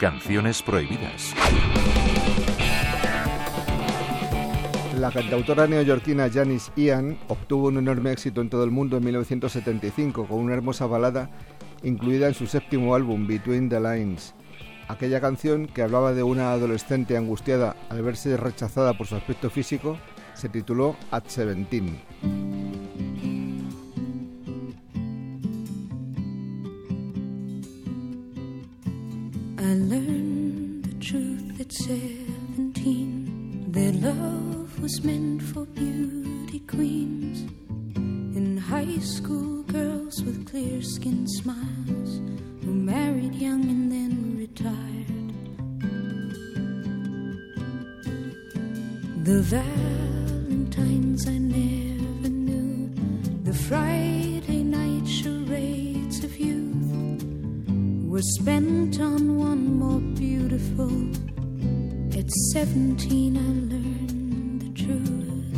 Canciones prohibidas. La cantautora neoyorquina Janice Ian obtuvo un enorme éxito en todo el mundo en 1975 con una hermosa balada incluida en su séptimo álbum Between the Lines. Aquella canción, que hablaba de una adolescente angustiada al verse rechazada por su aspecto físico, se tituló At Seventeen. I learned the truth at seventeen. That love was meant for beauty queens. In high school girls with clear skin smiles who married young and then retired. The Valentines I never knew, the Friday were spent on one more beautiful. At 17, I learned the truth.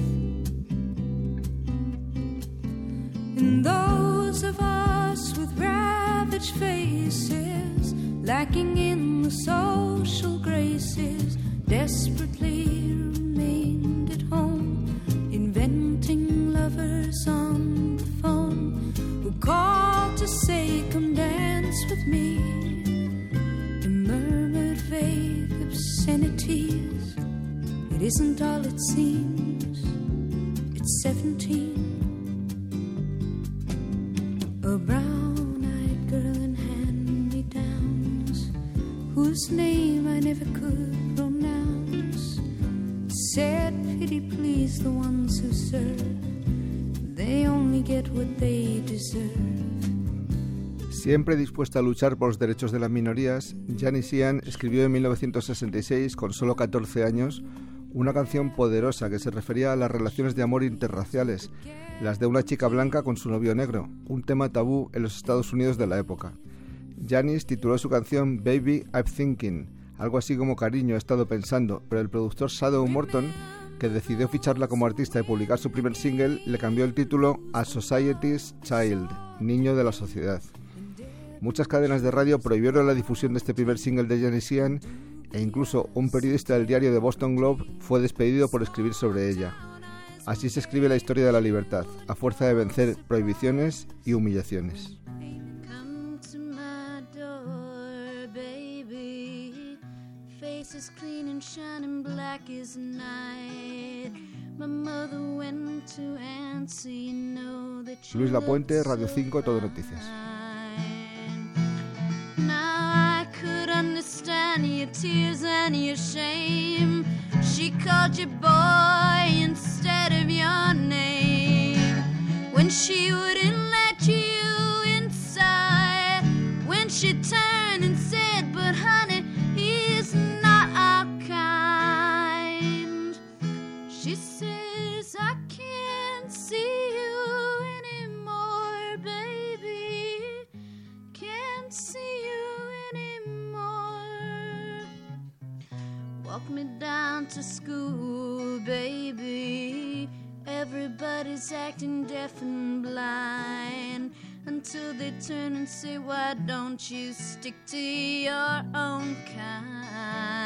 And those of us with ravaged faces, lacking in the social me. Murmured vague obscenities. It isn't all it seems. It's 17. A brown eyed girl in hand me downs, whose name I never could pronounce, said, Pity please the ones who serve. They only get what they deserve. Siempre dispuesta a luchar por los derechos de las minorías, Janice Ian escribió en 1966, con solo 14 años, una canción poderosa que se refería a las relaciones de amor interraciales, las de una chica blanca con su novio negro, un tema tabú en los Estados Unidos de la época. Janice tituló su canción Baby I'm Thinking, algo así como cariño he estado pensando, pero el productor Shadow Morton, que decidió ficharla como artista y publicar su primer single, le cambió el título a Society's Child, Niño de la Sociedad. Muchas cadenas de radio prohibieron la difusión de este primer single de Janice Ian e incluso un periodista del diario The Boston Globe fue despedido por escribir sobre ella. Así se escribe la historia de la libertad, a fuerza de vencer prohibiciones y humillaciones. Luis Lapuente, Radio so 5, Todo Noticias. Understand your tears and your shame. She called you boy instead of your name. When she wouldn't let you inside. When she turned and said, But honey, he's not our kind. She says, I can't see Walk me down to school, baby. Everybody's acting deaf and blind until they turn and say, Why don't you stick to your own kind?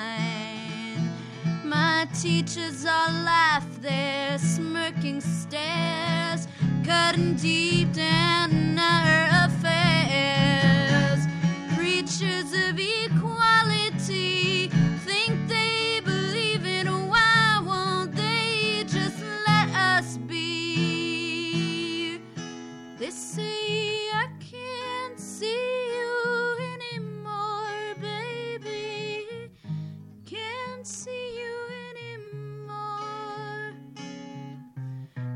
My teachers all laugh their smirking stares, cutting deep down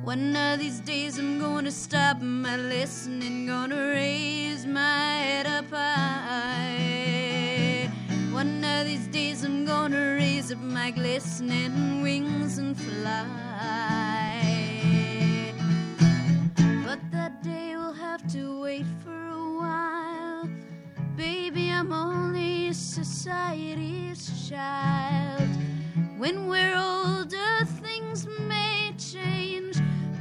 One of these days I'm gonna stop my listening, gonna raise my head up high. One of these days I'm gonna raise up my glistening wings and fly. But that day will have to wait for a while. Baby, I'm only society's child.